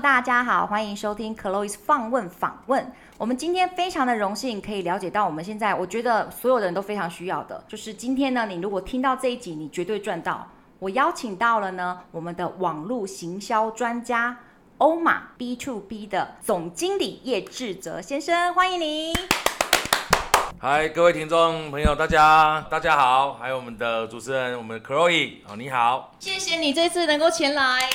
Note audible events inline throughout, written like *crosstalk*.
大家好，欢迎收听 Chloe's 放问访问。我们今天非常的荣幸，可以了解到我们现在，我觉得所有的人都非常需要的，就是今天呢，你如果听到这一集，你绝对赚到。我邀请到了呢，我们的网络行销专家欧玛 B to B 的总经理叶志泽先生，欢迎你。嗨，各位听众朋友，大家大家好，还有我们的主持人，我们的 Chloe 哦，你好，谢谢你这次能够前来。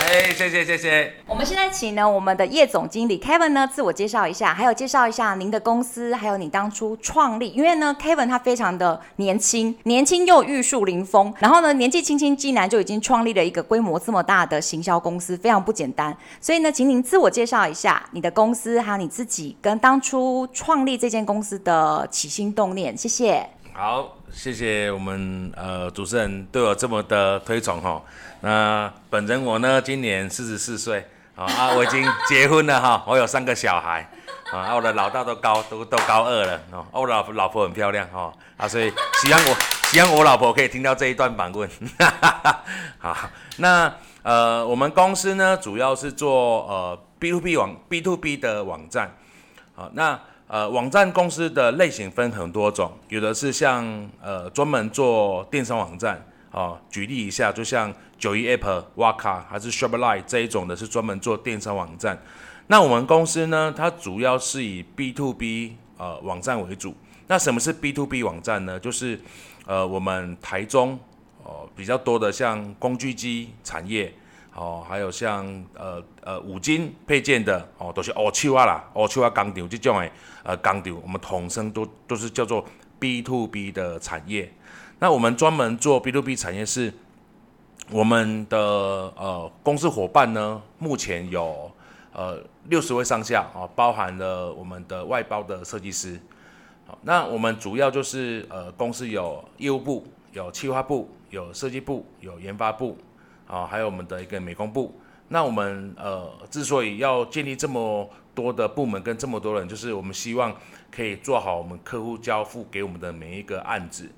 哎，谢谢谢谢。我们现在请呢，我们的叶总经理 Kevin 呢，自我介绍一下，还有介绍一下您的公司，还有你当初创立。因为呢，Kevin 他非常的年轻，年轻又玉树临风，然后呢，年纪轻轻竟然就已经创立了一个规模这么大的行销公司，非常不简单。所以呢，请您自我介绍一下你的公司，还有你自己跟当初创立这间公司的起心动念。谢谢。好，谢谢我们呃主持人对我这么的推崇哈。那本人我呢，今年四十四岁，啊，我已经结婚了哈，我有三个小孩，啊，我的老大都高都都高二了，哦，我老婆老婆很漂亮哈，啊，所以希望我希望我老婆可以听到这一段访问，哈哈。好，那呃，我们公司呢，主要是做呃 B to B 网 B to B 的网站，好，那呃网站公司的类型分很多种，有的是像呃专门做电商网站。啊，举例一下，就像九一 App、哇卡还是 Shopify 这一种的，是专门做电商网站。那我们公司呢，它主要是以 B to B 呃网站为主。那什么是 B to B 网站呢？就是呃我们台中哦、呃、比较多的像工具机产业哦，还有像呃呃五金配件的哦，都是乌手啊啦，乌手啊工厂这种诶呃工厂，我们统称都都是叫做 B to B 的产业。那我们专门做 B to B 产业，是我们的呃公司伙伴呢，目前有呃六十位上下啊，包含了我们的外包的设计师。好，那我们主要就是呃公司有业务部、有企划部、有设计部、有研发部啊，还有我们的一个美工部。那我们呃之所以要建立这么多的部门跟这么多人，就是我们希望可以做好我们客户交付给我们的每一个案子。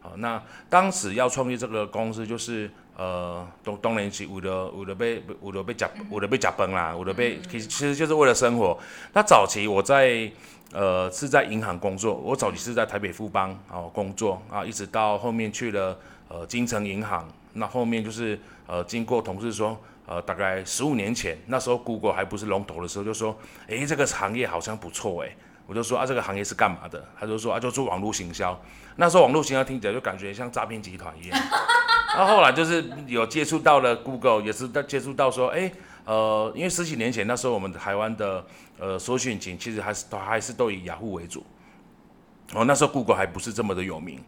好，那当时要创立这个公司，就是呃，当当然是为了为了被为了被夹为了被夹崩啦，为了被其实其实就是为了生活。那早期我在呃是在银行工作，我早期是在台北富邦哦工作啊，一直到后面去了呃金城银行。那后面就是呃经过同事说，呃大概十五年前，那时候 Google 还不是龙头的时候，就说诶这个行业好像不错诶。我就说啊，这个行业是干嘛的？他就说啊，就做网络行销。那时候网络行销听起来就感觉像诈骗集团一样。*laughs* 那后来就是有接触到了 Google，也是在接触到说，哎，呃，因为十几年前那时候我们台湾的呃搜寻引擎其实还是都还是都以雅虎为主。哦，那时候 Google 还不是这么的有名。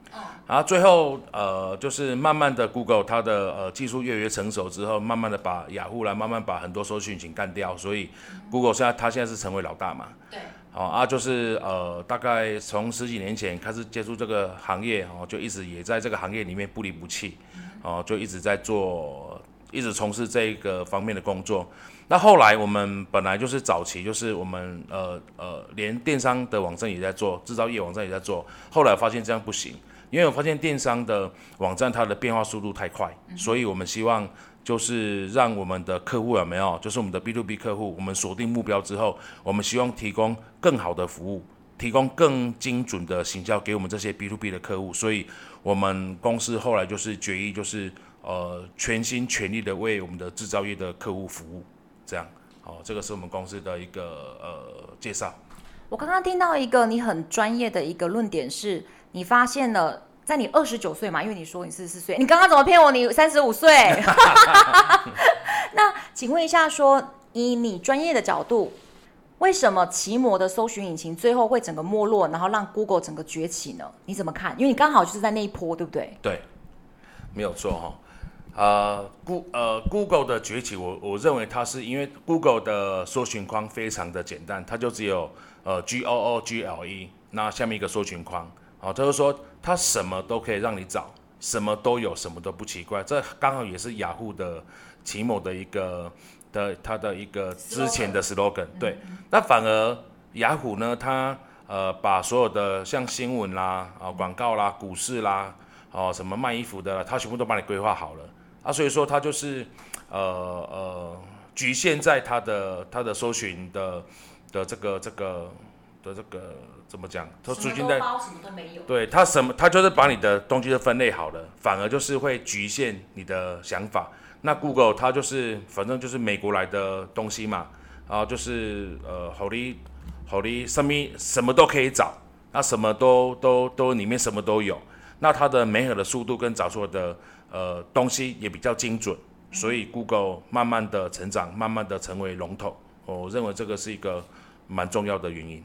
然后最后呃，就是慢慢的 Google 它的呃技术越来越成熟之后，慢慢的把雅虎来慢慢把很多搜索引擎干掉，所以 Google 现在它现在是成为老大嘛。对。哦啊，就是呃，大概从十几年前开始接触这个行业，哦，就一直也在这个行业里面不离不弃，哦，就一直在做，一直从事这个方面的工作。那后来我们本来就是早期，就是我们呃呃，连电商的网站也在做，制造业网站也在做。后来发现这样不行，因为我发现电商的网站它的变化速度太快，所以我们希望。就是让我们的客户有没有，就是我们的 B to B 客户，我们锁定目标之后，我们希望提供更好的服务，提供更精准的行销给我们这些 B to B 的客户。所以，我们公司后来就是决议，就是呃全心全力的为我们的制造业的客户服务。这样，好，这个是我们公司的一个呃介绍。我刚刚听到一个你很专业的一个论点是，你发现了。在你二十九岁嘛，因为你说你四十四岁，你刚刚怎么骗我？你三十五岁？*laughs* 那请问一下说，说以你专业的角度，为什么奇摩的搜寻引擎最后会整个没落，然后让 Google 整个崛起呢？你怎么看？因为你刚好就是在那一波，对不对？对，没有错哈。呃，Go 呃 Google 的崛起，我我认为它是因为 Google 的搜寻框非常的简单，它就只有呃 G O O G L E，那下面一个搜寻框。好，他就说它什么都可以让你找，什么都有，什么都不奇怪。这刚好也是雅虎的奇某的一个的它的一个之前的 slogan。对，那反而雅虎呢，它呃把所有的像新闻啦、啊广告啦、股市啦、哦什么卖衣服的啦，他全部都帮你规划好了啊。所以说它就是呃呃局限在它的它的搜寻的的这个这个的这个怎么讲？它局限在什么都没有。对，它什么它就是把你的东西都分类好了，反而就是会局限你的想法。那 Google 它就是反正就是美国来的东西嘛，然后就是呃，好哩好哩，上面什么都可以找，那什么都都都里面什么都有，那它的媒合的速度跟找出的呃东西也比较精准，所以 Google 慢慢的成长，慢慢的成为龙头，我认为这个是一个蛮重要的原因。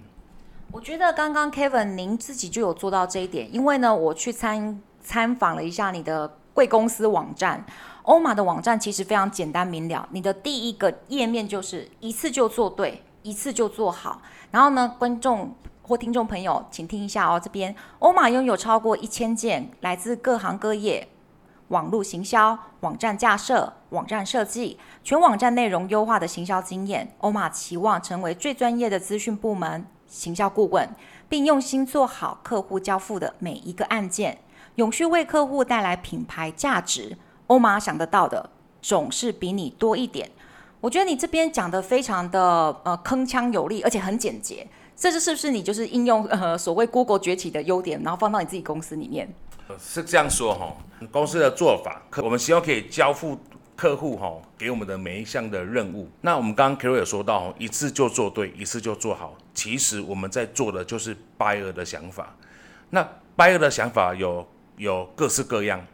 我觉得刚刚 Kevin 您自己就有做到这一点，因为呢，我去参参访了一下你的贵公司网站。欧玛的网站其实非常简单明了，你的第一个页面就是一次就做对，一次就做好。然后呢，观众或听众朋友，请听一下哦，这边欧玛拥有超过一千件来自各行各业网络行销、网站架设、网站设计、全网站内容优化的行销经验。欧玛期望成为最专业的资讯部门行销顾问，并用心做好客户交付的每一个案件，永续为客户带来品牌价值。欧玛想得到的总是比你多一点。我觉得你这边讲的非常的呃铿锵有力，而且很简洁。这是是不是你就是应用呃所谓 Google 崛起的优点，然后放到你自己公司里面？是这样说哈，公司的做法，我们希望可以交付客户哈给我们的每一项的任务。那我们刚刚 Carol 有说到，一次就做对，一次就做好。其实我们在做的就是 Buyer 的想法。那 Buyer 的想法有有各式各样。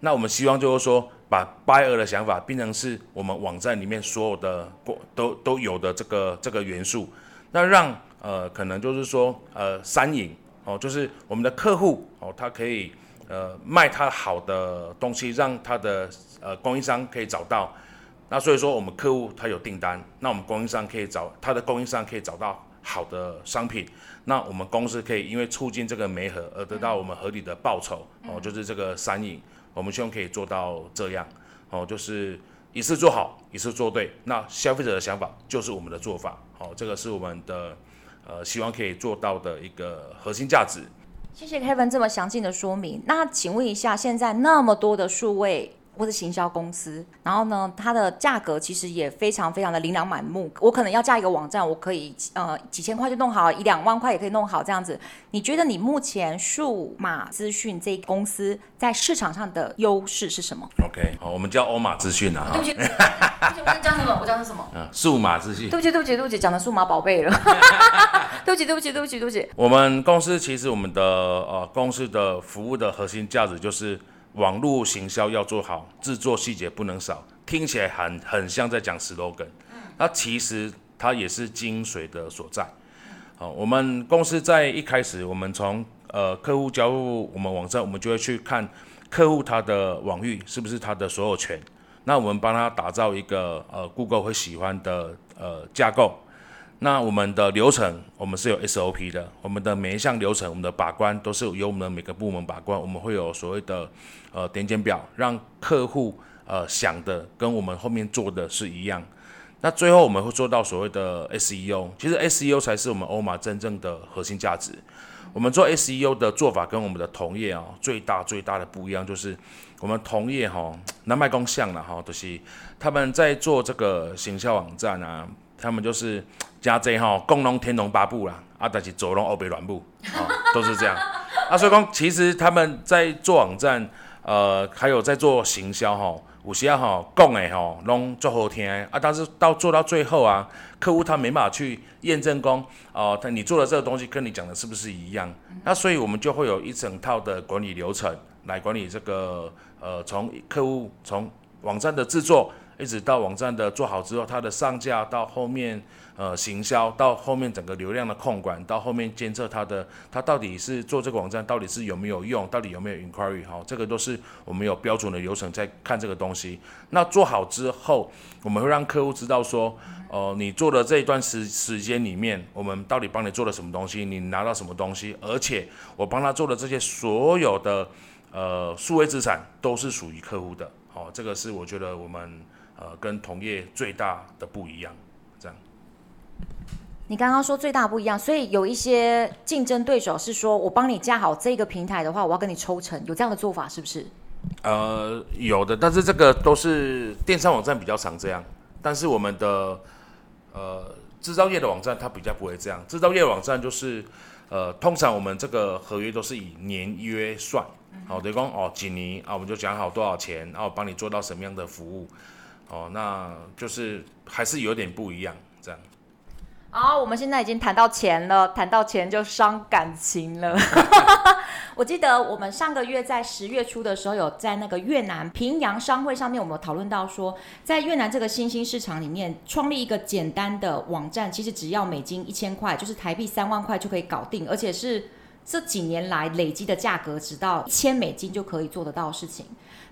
那我们希望就是说，把 buyer 的想法变成是我们网站里面所有的都都有的这个这个元素，那让呃可能就是说呃三赢哦，就是我们的客户哦，他可以呃卖他好的东西，让他的呃供应商可以找到。那所以说我们客户他有订单，那我们供应商可以找他的供应商可以找到好的商品，那我们公司可以因为促进这个媒合而得到我们合理的报酬哦，就是这个三赢。我们希望可以做到这样，哦，就是一次做好，一次做对。那消费者的想法就是我们的做法，好，这个是我们的呃希望可以做到的一个核心价值。谢谢 Kevin 这么详尽的说明。那请问一下，现在那么多的数位。或是行销公司，然后呢，它的价格其实也非常非常的琳琅满目。我可能要架一个网站，我可以呃几千块就弄好，一两万块也可以弄好这样子。你觉得你目前数码资讯这公司在市场上的优势是什么？OK，好，我们叫欧马资讯啊。对不起，对不起，我叫什么？我讲的什么？嗯，数码资讯。对不起，对不起，对不起，讲的数码宝贝了。*laughs* 对不起，对不起，对不起，对不起。我们公司其实我们的呃公司的服务的核心价值就是。网络行销要做好，制作细节不能少，听起来很很像在讲 slogan，那其实它也是精髓的所在。好，我们公司在一开始，我们从呃客户交付我们网站，我们就会去看客户他的网域是不是他的所有权，那我们帮他打造一个呃 Google 会喜欢的呃架构。那我们的流程，我们是有 SOP 的。我们的每一项流程，我们的把关都是由我们的每个部门把关。我们会有所谓的呃点检表，让客户呃想的跟我们后面做的是一样。那最后我们会做到所谓的 SEO，其实 SEO 才是我们欧玛真正的核心价值。我们做 SEO 的做法跟我们的同业啊、最大最大的不一样，就是我们同业哈、哦，南麦公像了哈，都、就是他们在做这个行销网站啊。他们就是加这哈，共龙天龙八部啦，啊，但是左龙欧北软部，啊，*laughs* 都是这样。啊，所以讲，其实他们在做网站，呃，还有在做行销哈，有些哈讲的哈，拢做好听啊，但是到做到最后啊，客户他没办法去验证讲，哦、他你做的这个东西跟你讲的是不是一样？那所以我们就会有一整套的管理流程来管理这个，呃，从客户从网站的制作。一直到网站的做好之后，它的上架到后面，呃，行销到后面整个流量的控管，到后面监测它的，它到底是做这个网站到底是有没有用，到底有没有 inquiry 哈，这个都是我们有标准的流程在看这个东西。那做好之后，我们会让客户知道说，哦、呃，你做的这一段时时间里面，我们到底帮你做了什么东西，你拿到什么东西，而且我帮他做的这些所有的呃数位资产都是属于客户的。好，这个是我觉得我们。呃，跟同业最大的不一样，这样。你刚刚说最大不一样，所以有一些竞争对手是说，我帮你架好这个平台的话，我要跟你抽成，有这样的做法是不是？呃，有的，但是这个都是电商网站比较常这样。但是我们的呃制造业的网站它比较不会这样，制造业网站就是呃通常我们这个合约都是以年约算，好，等于说哦几年啊，我们就讲好多少钱，然后帮你做到什么样的服务，哦，那就是还是有点不一样这样。好，我们现在已经谈到钱了，谈到钱就伤感情了。*laughs* 我记得我们上个月在十月初的时候，有在那个越南平阳商会上面，我们讨论到说，在越南这个新兴市场里面，创立一个简单的网站，其实只要美金一千块，就是台币三万块就可以搞定，而且是这几年来累积的价格，直到一千美金就可以做得到的事情。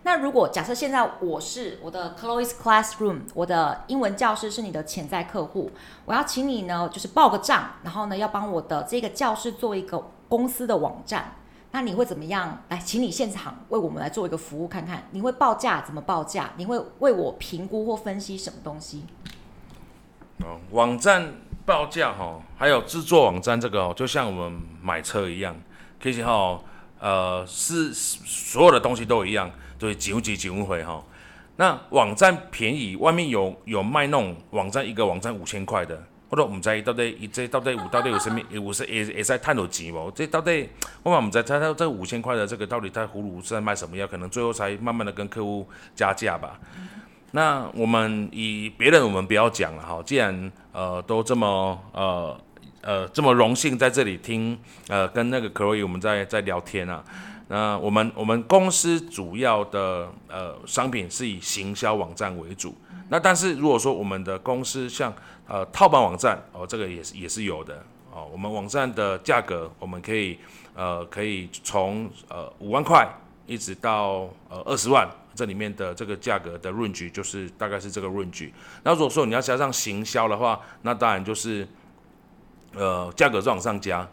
那如果假设现在我是我的 Chloe's Classroom，我的英文教师是你的潜在客户，我要请你呢，就是报个账，然后呢，要帮我的这个教室做一个公司的网站，那你会怎么样？来，请你现场为我们来做一个服务看看，你会报价怎么报价？你会为我评估或分析什么东西？哦，网站报价哈，还有制作网站这个哦，就像我们买车一样，其实哈，呃，是所有的东西都一样。对，几几几回哈？那网站便宜，外面有有卖那种网站，一个网站五千块的，或者我们在到底一这到底五到底有什么？有是也也在探讨钱哦。这到底我们在猜猜这五千块的这个到底他葫芦是在卖什么药？可能最后才慢慢的跟客户加价吧。那我们以别人我们不要讲了哈。既然呃都这么呃呃这么荣幸在这里听呃跟那个 Chloe 我们在在聊天啊。那我们我们公司主要的呃商品是以行销网站为主。那但是如果说我们的公司像呃套版网站哦，这个也是也是有的哦。我们网站的价格我们可以呃可以从呃五万块一直到呃二十万，这里面的这个价格的 range 就是大概是这个 range。那如果说你要加上行销的话，那当然就是呃价格再往上加。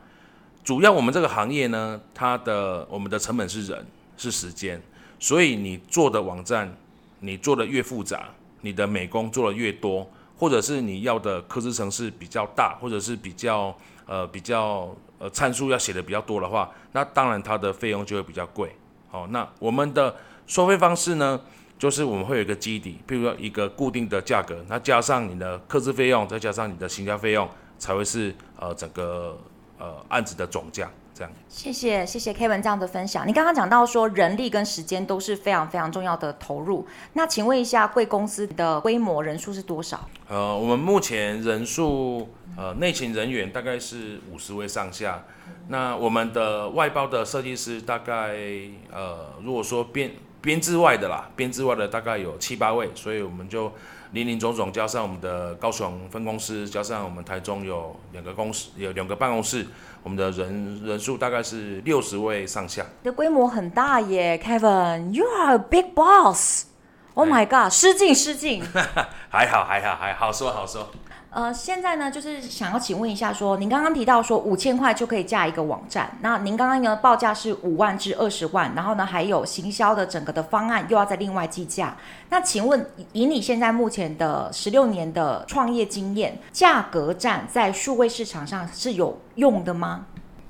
主要我们这个行业呢，它的我们的成本是人是时间，所以你做的网站，你做的越复杂，你的美工做的越多，或者是你要的客制程式比较大，或者是比较呃比较呃参数要写的比较多的话，那当然它的费用就会比较贵。好，那我们的收费方式呢，就是我们会有一个基底，譬如说一个固定的价格，那加上你的客制费用，再加上你的行销费用，才会是呃整个。呃，案子的总价这样。谢谢谢谢 Kevin 这样的分享。你刚刚讲到说人力跟时间都是非常非常重要的投入。那请问一下，贵公司的规模人数是多少？呃，我们目前人数呃内勤人员大概是五十位上下。那我们的外包的设计师大概呃，如果说编编制外的啦，编制外的大概有七八位，所以我们就。林林总总加上我们的高雄分公司，加上我们台中有两个公司，有两个办公室，我们的人人数大概是六十位上下。你的规模很大耶，Kevin，You are a big boss。Oh my God，失敬失敬。*laughs* 还好还好还好，好说好说。呃，现在呢，就是想要请问一下说，您刚刚提到说五千块就可以架一个网站，那您刚刚呢报价是五万至二十万，然后呢还有行销的整个的方案又要再另外计价。那请问以你现在目前的十六年的创业经验，价格战在数位市场上是有用的吗？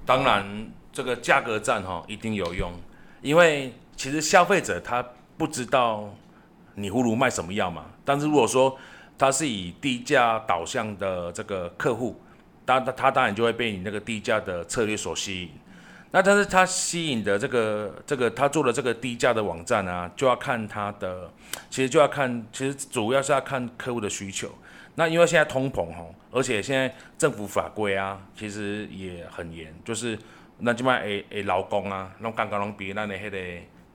当然，这个价格战哈一定有用，因为其实消费者他不知道你葫芦卖什么药嘛，但是如果说他是以低价导向的这个客户，他他他当然就会被你那个低价的策略所吸引。那但是他吸引的这个这个他做的这个低价的网站啊，就要看他的，其实就要看，其实主要是要看客户的需求。那因为现在通膨吼，而且现在政府法规啊，其实也很严，就是那即摆诶诶劳工啊，拢刚刚拢比咱的迄个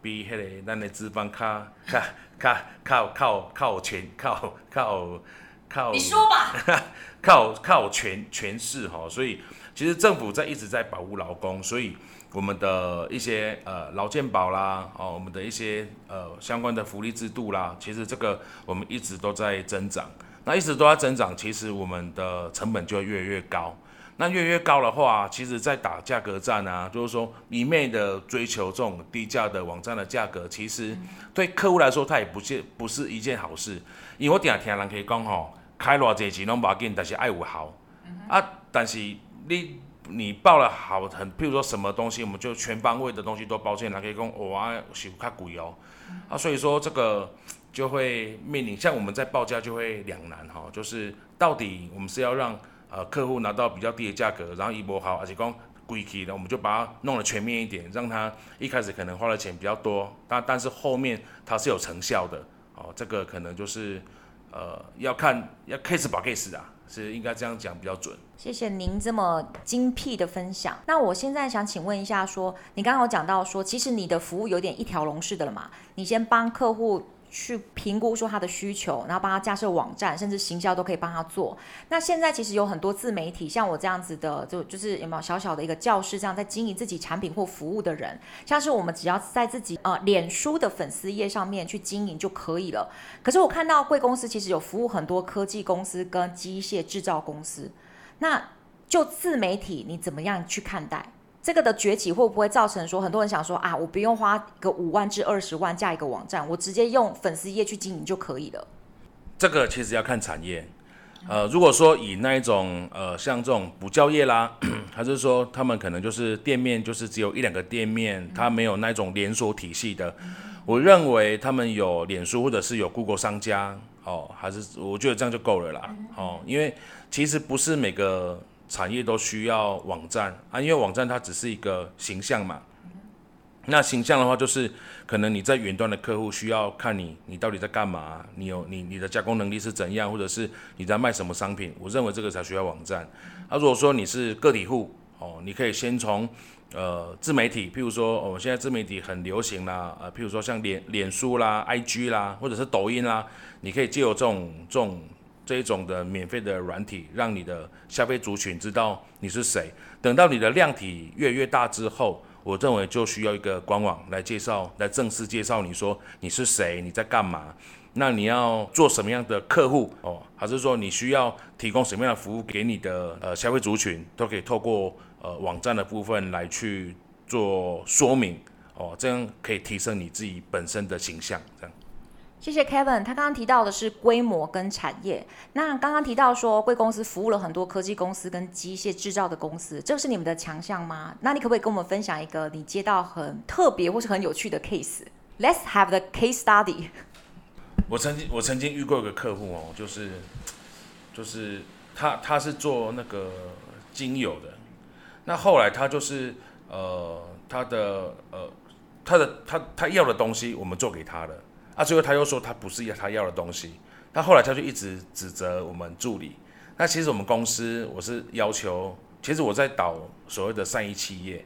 比迄个咱的资方较较。靠靠靠靠权靠靠靠，你说吧，*laughs* 靠靠权权势哈，所以其实政府在一直在保护劳工，所以我们的一些呃劳健保啦，哦，我们的一些呃相关的福利制度啦，其实这个我们一直都在增长，那一直都在增长，其实我们的成本就会越来越高。那越越高的话，其实，在打价格战啊，就是说一昧的追求这种低价的网站的价格，其实对客户来说，它也不是不是一件好事。因为我经常听人可以讲吼，开偌济钱拢无要紧，但是爱有好啊。但是你你报了好很，譬如说什么东西，我们就全方位的东西都包进来，可以讲哇，是较贵哦。啊，所以说这个就会面临像我们在报价就会两难哈，就是到底我们是要让呃客户拿到比较低的价格，然后一波好，而且讲贵气的，我们就把它弄得全面一点，让他一开始可能花的钱比较多，但但是后面它是有成效的哦，这个可能就是呃要看要 case by case 啊，是应该这样讲比较准。谢谢您这么精辟的分享。那我现在想请问一下说，说你刚刚有讲到说，其实你的服务有点一条龙式的了嘛？你先帮客户。去评估说他的需求，然后帮他架设网站，甚至行销都可以帮他做。那现在其实有很多自媒体，像我这样子的，就就是有没有小小的一个教室，这样在经营自己产品或服务的人，像是我们只要在自己呃脸书的粉丝页上面去经营就可以了。可是我看到贵公司其实有服务很多科技公司跟机械制造公司，那就自媒体你怎么样去看待？这个的崛起会不会造成说很多人想说啊，我不用花个五万至二十万架一个网站，我直接用粉丝页去经营就可以了？这个其实要看产业，呃，如果说以那一种呃像这种补教业啦，*clears throat* 还是说他们可能就是店面就是只有一两个店面，他没有那种连锁体系的，我认为他们有脸书或者是有 Google 商家哦，还是我觉得这样就够了啦，哦，因为其实不是每个。产业都需要网站啊，因为网站它只是一个形象嘛。那形象的话，就是可能你在远端的客户需要看你，你到底在干嘛？你有你你的加工能力是怎样，或者是你在卖什么商品？我认为这个才需要网站。啊，如果说你是个体户哦，你可以先从呃自媒体，譬如说我们现在自媒体很流行啦，呃，譬如说像脸脸书啦、IG 啦，或者是抖音啦，你可以借由这种这种。这一种的免费的软体，让你的消费族群知道你是谁。等到你的量体越越大之后，我认为就需要一个官网来介绍，来正式介绍你说你是谁，你在干嘛，那你要做什么样的客户哦，还是说你需要提供什么样的服务给你的呃消费族群，都可以透过呃网站的部分来去做说明哦，这样可以提升你自己本身的形象，这样。谢谢 Kevin，他刚刚提到的是规模跟产业。那刚刚提到说贵公司服务了很多科技公司跟机械制造的公司，这个是你们的强项吗？那你可不可以跟我们分享一个你接到很特别或是很有趣的 case？Let's have the case study。*laughs* 我曾经我曾经遇过一个客户哦，就是就是他他是做那个精油的，那后来他就是呃他的呃他的他他要的东西我们做给他的。那、最后他又说他不是要他要的东西，他后来他就一直指责我们助理。那其实我们公司我是要求，其实我在导所谓的善意企业，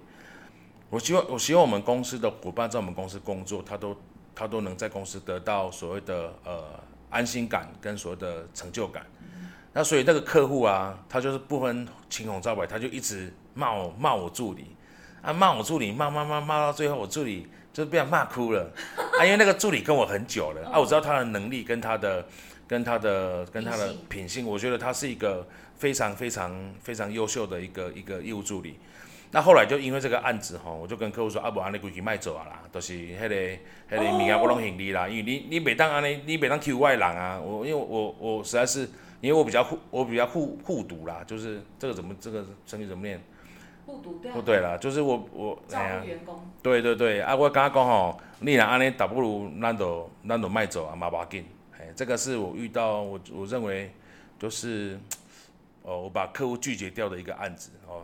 我希望我希望我们公司的伙伴在我们公司工作，他都他都能在公司得到所谓的呃安心感跟所谓的成就感。那所以那个客户啊，他就是不分青红皂白，他就一直骂我骂我助理，啊骂我助理骂骂骂骂到最后我助理。就被他骂哭了啊！因为那个助理跟我很久了啊，我知道他的能力跟他的、跟他的、跟他的品性，我觉得他是一个非常非常非常优秀的一个一个业务助理。那后来就因为这个案子吼，我就跟客户说啊，不然你规矩卖走啊啦，都、就是迄、那个迄、那个物件不能行李啦，因为你你每当安尼，你每当 Q 外人啊，我因为我我实在是因为我比较护我比较护护读啦，就是这个怎么这个成语怎么念？不对，不对啦，就是我我照顾员工。对对对，啊，我刚刚讲吼，你若安尼，倒不如咱就咱就卖走啊，嘛不要紧。哎，这个是我遇到我我认为就是哦，我把客户拒绝掉的一个案子哦。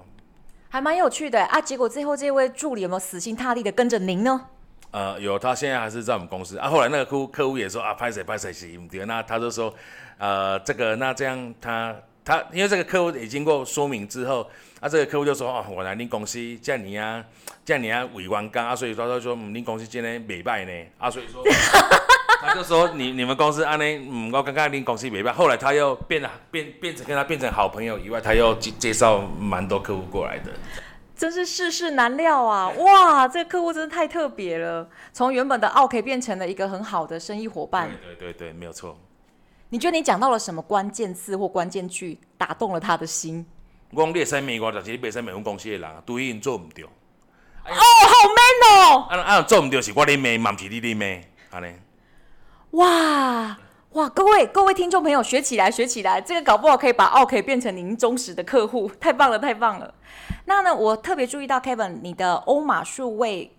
还蛮有趣的啊，结果最后这位助理有没有死心塌地的跟着您呢？呃，有，他现在还是在我们公司啊。后来那个客户客户也说啊，拍谁拍谁行不对，那他就说呃，这个那这样他。他因为这个客户也经过说明之后，啊，这个客户就说哦，我来恁公司叫你啊，叫你啊委员工啊，所以说他说嗯，恁公司今天美败呢，啊，所以说他就说 *laughs* 你你们公司安尼，嗯，我刚刚恁公司美败，后来他又变了变变成跟他变成好朋友以外，他又介介绍蛮多客户过来的，真是世事难料啊！哇，这个客户真的太特别了，从原本的 OK 变成了一个很好的生意伙伴，对对对对，没有错。你觉得你讲到了什么关键字或关键句打动了他的心？我讲你会使骂我，但是你袂使骂阮公司的人，对因做唔对。哦，好 man 哦！啊啊，做唔对是我咧骂，嘛不是你咧骂，安尼。哇哇，各位各位听众朋友，学起来学起来，这个搞不好可以把奥 K 变成您忠实的客户，太棒了太棒了。那呢，我特别注意到 Kevin，你的欧玛数位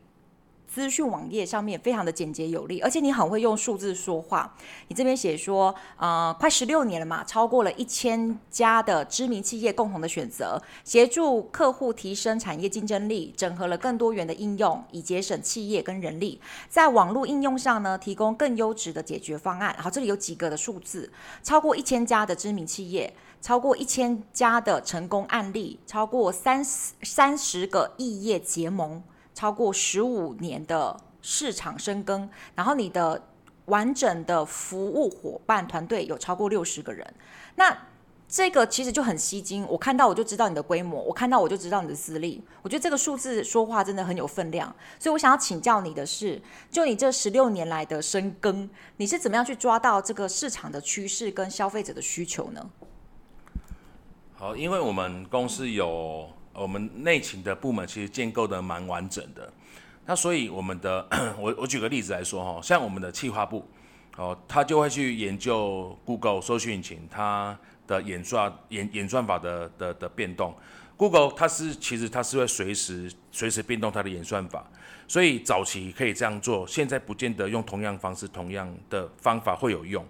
资讯网页上面非常的简洁有力，而且你很会用数字说话。你这边写说，呃，快十六年了嘛，超过了一千家的知名企业共同的选择，协助客户提升产业竞争力，整合了更多元的应用，以节省企业跟人力。在网络应用上呢，提供更优质的解决方案。好，这里有几个的数字，超过一千家的知名企业。超过一千家的成功案例，超过三十三十个异业结盟，超过十五年的市场深耕，然后你的完整的服务伙伴团队有超过六十个人，那这个其实就很吸睛。我看到我就知道你的规模，我看到我就知道你的资历。我觉得这个数字说话真的很有分量，所以我想要请教你的是，就你这十六年来的深耕，你是怎么样去抓到这个市场的趋势跟消费者的需求呢？好，因为我们公司有我们内勤的部门，其实建构的蛮完整的。那所以我们的，*clears throat* 我我举个例子来说哈，像我们的企划部，哦，他就会去研究 Google 搜寻引擎它的演算演演算法的的的变动。Google 它是其实它是会随时随时变动它的演算法，所以早期可以这样做，现在不见得用同样方式、同样的方法会有用。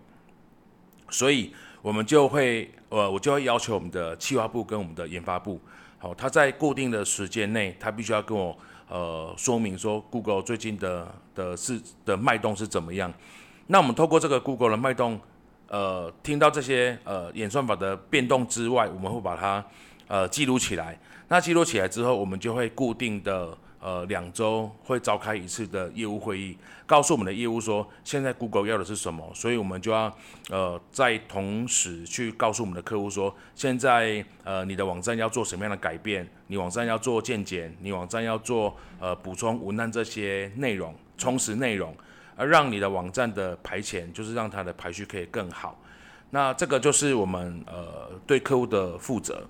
所以。我们就会，呃，我就会要求我们的企划部跟我们的研发部，好，他在固定的时间内，他必须要跟我，呃，说明说 Google 最近的的是的脉动是怎么样。那我们透过这个 Google 的脉动，呃，听到这些呃演算法的变动之外，我们会把它呃记录起来。那记录起来之后，我们就会固定的。呃，两周会召开一次的业务会议，告诉我们的业务说，现在 Google 要的是什么，所以我们就要呃在同时去告诉我们的客户说，现在呃你的网站要做什么样的改变，你网站要做渐减，你网站要做呃补充文案这些内容，充实内容，而让你的网站的排前，就是让它的排序可以更好。那这个就是我们呃对客户的负责。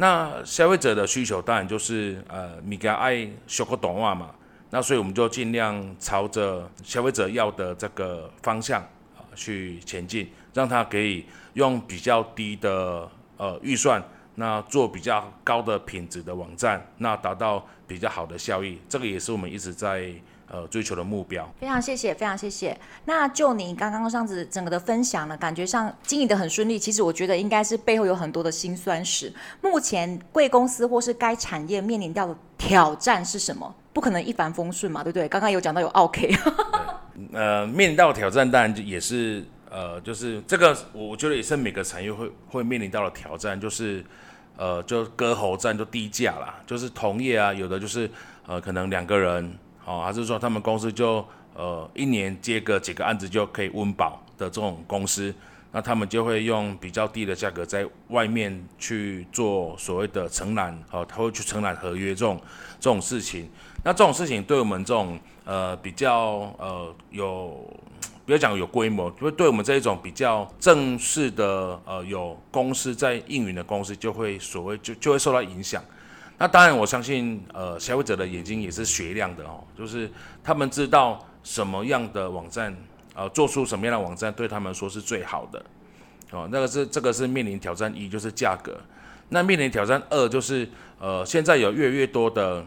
那消费者的需求当然就是呃，米家爱修个短袜嘛，那所以我们就尽量朝着消费者要的这个方向啊去前进，让他可以用比较低的呃预算，那做比较高的品质的网站，那达到比较好的效益，这个也是我们一直在。呃，追求的目标。非常谢谢，非常谢谢。那就你刚刚这样子整个的分享呢，感觉上经营的很顺利。其实我觉得应该是背后有很多的辛酸史。目前贵公司或是该产业面临到的挑战是什么？不可能一帆风顺嘛，对不对？刚刚有讲到有 OK，。呃，面临到的挑战当然也是呃，就是这个，我觉得也是每个产业会会面临到的挑战，就是呃，就割喉战，就低价啦，就是同业啊，有的就是呃，可能两个人。哦，还是说他们公司就呃一年接个几个案子就可以温饱的这种公司，那他们就会用比较低的价格在外面去做所谓的承揽，哦，他会去承揽合约这种这种事情。那这种事情对我们这种呃比较呃有，不要讲有规模，就对我们这一种比较正式的呃有公司在运营的公司，就会所谓就就会受到影响。那当然，我相信，呃，消费者的眼睛也是雪亮的哦，就是他们知道什么样的网站，呃，做出什么样的网站对他们说是最好的，哦，那个是这个是面临挑战一，就是价格。那面临挑战二就是，呃，现在有越来越多的，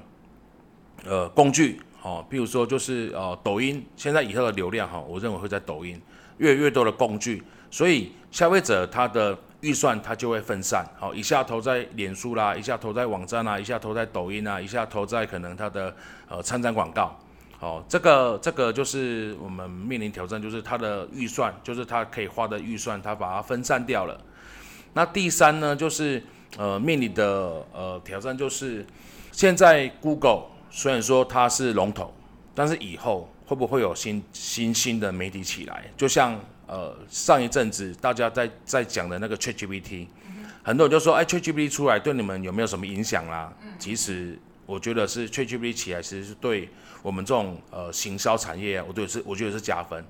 呃，工具，哦，比如说就是呃，抖音，现在以后的流量哈，我认为会在抖音，越来越多的工具，所以消费者他的。预算它就会分散，好，一下投在脸书啦，一下投在网站啦，一下投在抖音啊，一下投在可能它的呃参展广告，好，这个这个就是我们面临挑战，就是它的预算，就是它可以花的预算，它把它分散掉了。那第三呢，就是呃面临的呃挑战就是，现在 Google 虽然说它是龙头，但是以后会不会有新新兴的媒体起来，就像。呃，上一阵子大家在在讲的那个 ChatGPT，很多人就说，哎，ChatGPT 出来对你们有没有什么影响啦？其实我觉得是 ChatGPT 起来，其实是对我们这种呃行销产业，我觉得是我觉得是加分，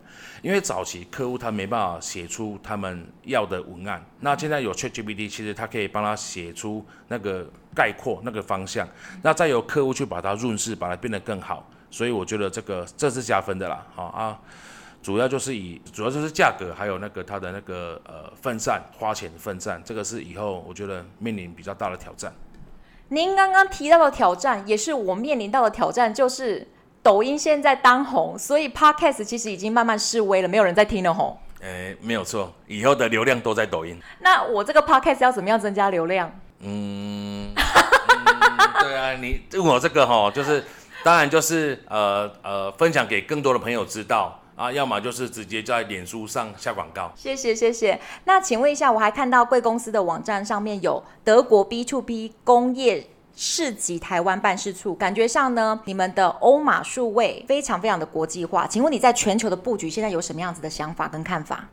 因为早期客户他没办法写出他们要的文案，那现在有 ChatGPT，其实他可以帮他写出那个概括那个方向，那再由客户去把它润饰，把它变得更好，所以我觉得这个这是加分的啦，好啊。主要就是以，主要就是价格，还有那个它的那个呃分散花钱分散，这个是以后我觉得面临比较大的挑战。您刚刚提到的挑战，也是我面临到的挑战，就是抖音现在当红，所以 Podcast 其实已经慢慢式微了，没有人在听了吼。哎，没有错，以后的流量都在抖音。那我这个 Podcast 要怎么样增加流量？嗯，*laughs* 嗯对啊，你问我这个吼，就是当然就是呃呃，分享给更多的朋友知道。啊，要么就是直接在脸书上下广告。谢谢谢谢。那请问一下，我还看到贵公司的网站上面有德国 B to B 工业市集台湾办事处，感觉上呢，你们的欧马数位非常非常的国际化。请问你在全球的布局现在有什么样子的想法跟看法？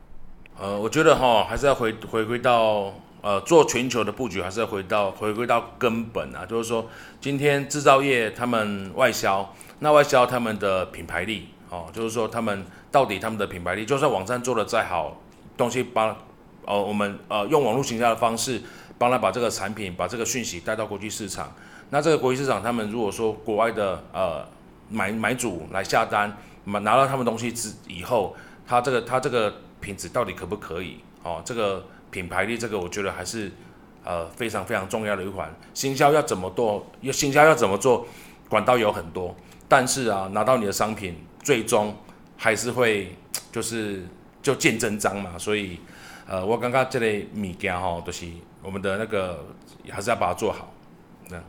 呃，我觉得哈，还是要回回归到呃做全球的布局，还是要回到回归到根本啊，就是说今天制造业他们外销，那外销他们的品牌力。哦，就是说他们到底他们的品牌力，就算网站做的再好，东西帮，呃，我们呃用网络行销的方式帮他把这个产品、把这个讯息带到国际市场。那这个国际市场，他们如果说国外的呃买买主来下单，拿拿到他们东西之以后，他这个他这个品质到底可不可以？哦，这个品牌力，这个我觉得还是呃非常非常重要的一环。行销要怎么做？要行销要怎么做？管道有很多，但是啊，拿到你的商品。最终还是会 *tsk* 就是就见真章嘛，所以呃，我刚刚这类米件哈，都是我们的那个还是要把它做好。那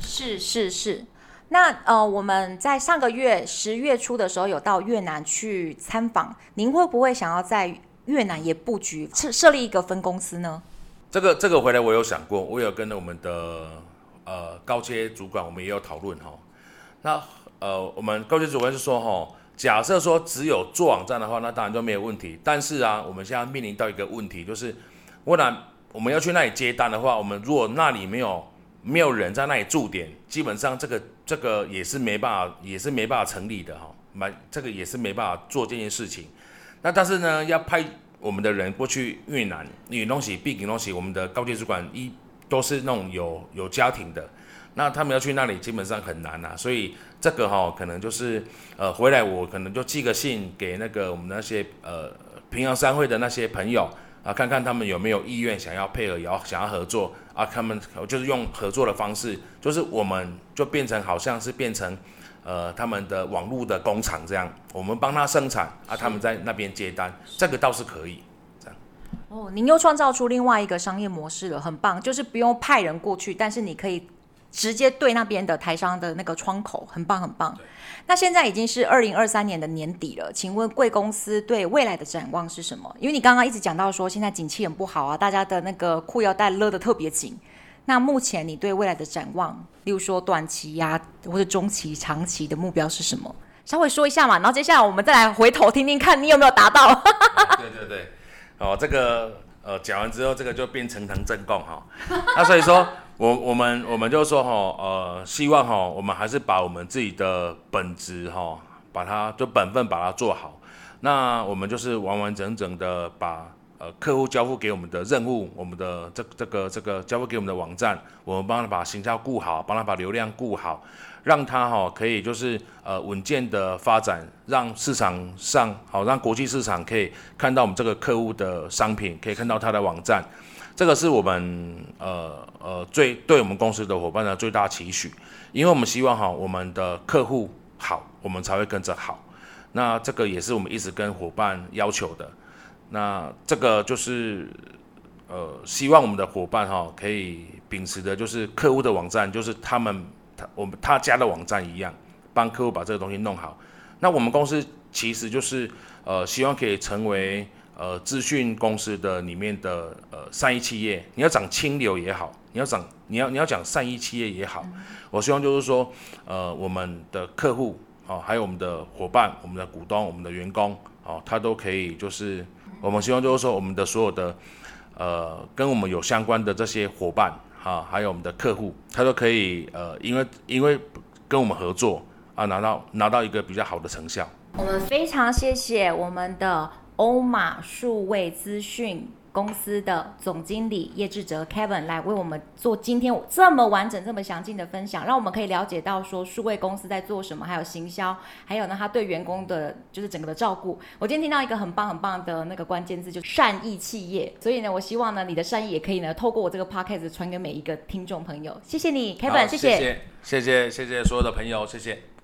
是是是，那呃，我们在上个月十月初的时候有到越南去参访，您会不会想要在越南也布局设设立一个分公司呢？这个这个回来我有想过，我有跟我们的呃高阶主管，我们也有讨论哈。那呃，我们高阶主管是说，哈，假设说只有做网站的话，那当然就没有问题。但是啊，我们现在面临到一个问题，就是，不然我们要去那里接单的话，我们如果那里没有没有人在那里驻点，基本上这个这个也是没办法，也是没办法成立的哈，买这个也是没办法做这件事情。那但是呢，要派我们的人过去越南，你东西毕竟东西，我们的高阶主管一都是那种有有家庭的。那他们要去那里基本上很难呐、所以这个哈、哦、可能就是呃回来我可能就寄个信给那个我们那些呃平阳商会的那些朋友啊，看看他们有没有意愿想要配合，也要想要合作啊，他们就是用合作的方式，就是我们就变成好像是变成呃他们的网络的工厂这样，我们帮他生产啊，他们在那边接单，这个倒是可以。哦，您又创造出另外一个商业模式了，很棒，就是不用派人过去，但是你可以。直接对那边的台商的那个窗口，很棒很棒。那现在已经是二零二三年的年底了，请问贵公司对未来的展望是什么？因为你刚刚一直讲到说现在景气很不好啊，大家的那个裤腰带勒得特别紧。那目前你对未来的展望，例如说短期呀、啊，或者中期、长期的目标是什么？稍微说一下嘛，然后接下来我们再来回头听听看你有没有达到。对 *laughs* 对对，哦，这个呃讲完之后，这个就变成堂正供哈。那所以说。我我们我们就说哈，呃，希望哈，我们还是把我们自己的本职哈，把它就本分把它做好。那我们就是完完整整的把呃客户交付给我们的任务，我们的这这个这个交付给我们的网站，我们帮他把形象顾好，帮他把流量顾好，让他哈可以就是呃稳健的发展，让市场上好让国际市场可以看到我们这个客户的商品，可以看到他的网站。这个是我们呃呃最对我们公司的伙伴的最大期许，因为我们希望哈我们的客户好，我们才会跟着好。那这个也是我们一直跟伙伴要求的。那这个就是呃希望我们的伙伴哈可以秉持的就是客户的网站就是他们他我们他家的网站一样，帮客户把这个东西弄好。那我们公司其实就是呃希望可以成为。呃，资讯公司的里面的呃善意企业，你要讲清流也好，你要讲你要你要讲善意企业也好，嗯、我希望就是说，呃，我们的客户哦，还有我们的伙伴、我们的股东、我们的员工哦，他都可以就是，我们希望就是说，我们的所有的呃跟我们有相关的这些伙伴啊，还有我们的客户，他都可以呃，因为因为跟我们合作啊，拿到拿到一个比较好的成效。我们非常谢谢我们的。欧马数位资讯公司的总经理叶志哲 Kevin 来为我们做今天这么完整、这么详尽的分享，让我们可以了解到说数位公司在做什么，还有行销，还有呢他对员工的就是整个的照顾。我今天听到一个很棒很棒的那个关键字，就是善意企业。所以呢，我希望呢你的善意也可以呢透过我这个 Podcast 传给每一个听众朋友。谢谢你，Kevin，谢谢，谢谢，谢谢，谢谢所有的朋友，谢谢。